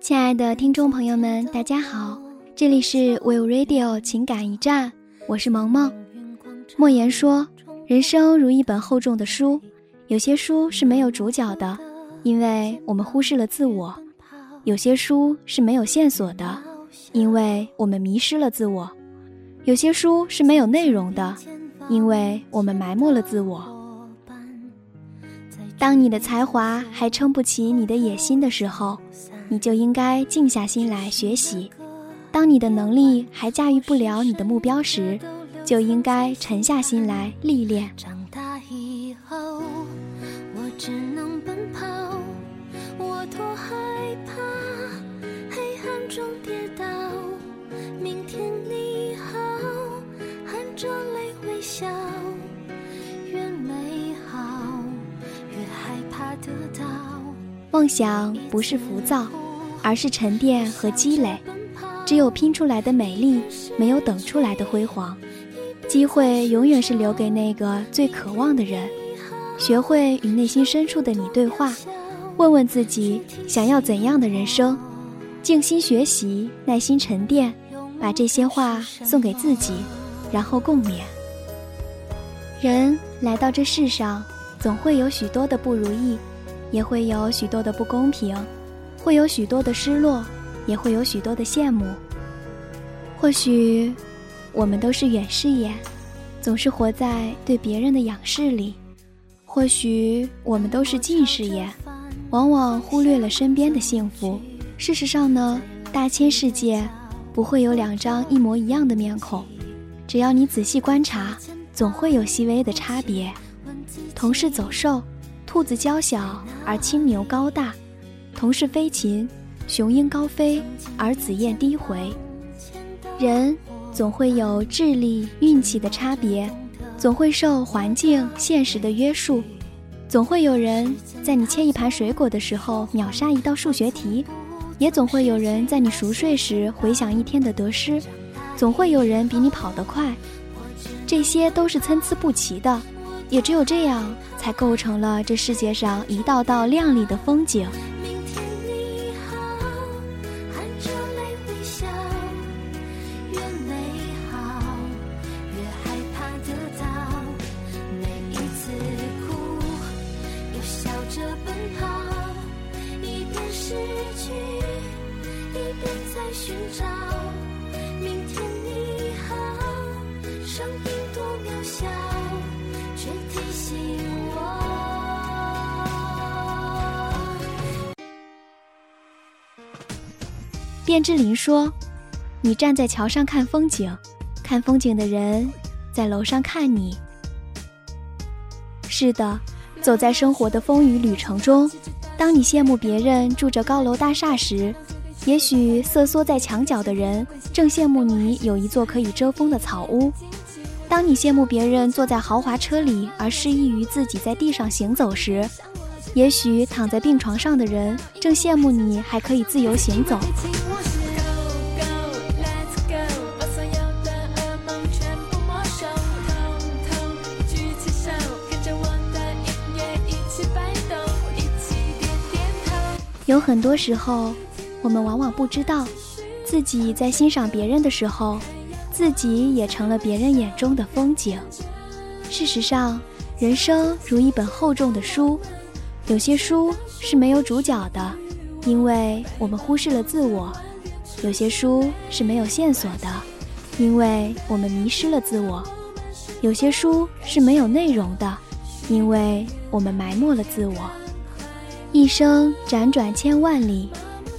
亲爱的听众朋友们，大家好，这里是 Will Radio 情感驿站，我是萌萌。莫言说，人生如一本厚重的书，有些书是没有主角的，因为我们忽视了自我；有些书是没有线索的，因为我们迷失了自我；有些书是没有内容的，因为我们埋没了自我。当你的才华还撑不起你的野心的时候。你就应该静下心来学习。当你的能力还驾驭不了你的目标时，就应该沉下心来历练。长大以后，我只能奔跑，我多害怕黑暗中跌倒。明天你好，含着泪微笑，越美好越害怕得到。梦想不是浮躁。而是沉淀和积累，只有拼出来的美丽，没有等出来的辉煌。机会永远是留给那个最渴望的人。学会与内心深处的你对话，问问自己想要怎样的人生。静心学习，耐心沉淀，把这些话送给自己，然后共勉。人来到这世上，总会有许多的不如意，也会有许多的不公平。会有许多的失落，也会有许多的羡慕。或许，我们都是远视眼，总是活在对别人的仰视里；或许，我们都是近视眼，往往忽略了身边的幸福。事实上呢，大千世界不会有两张一模一样的面孔，只要你仔细观察，总会有细微的差别。同是走兽，兔子娇小而青牛高大。同是飞禽，雄鹰高飞，而紫燕低回。人总会有智力、运气的差别，总会受环境、现实的约束，总会有人在你切一盘水果的时候秒杀一道数学题，也总会有人在你熟睡时回想一天的得失，总会有人比你跑得快。这些都是参差不齐的，也只有这样，才构成了这世界上一道道亮丽的风景。卞之琳说：“你站在桥上看风景，看风景的人在楼上看你。”是的，走在生活的风雨旅程中，当你羡慕别人住着高楼大厦时，也许瑟缩在墙角的人正羡慕你有一座可以遮风的草屋；当你羡慕别人坐在豪华车里而失意于自己在地上行走时，也许躺在病床上的人正羡慕你还可以自由行走。有很多时候，我们往往不知道，自己在欣赏别人的时候，自己也成了别人眼中的风景。事实上，人生如一本厚重的书，有些书是没有主角的，因为我们忽视了自我；有些书是没有线索的，因为我们迷失了自我；有些书是没有内容的，因为我们埋没了自我。一生辗转千万里，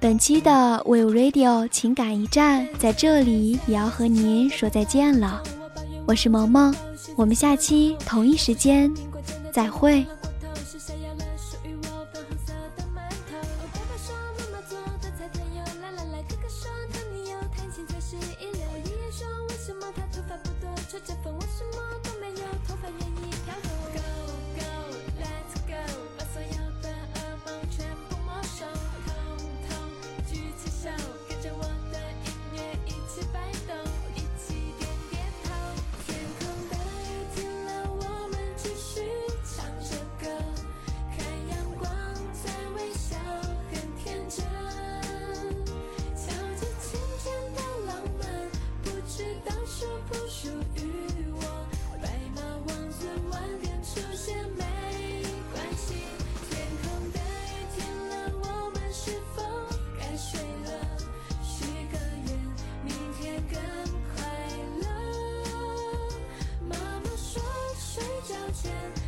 本期的 We Radio 情感驿站在这里也要和您说再见了。我是萌萌，我们下期同一时间再会。you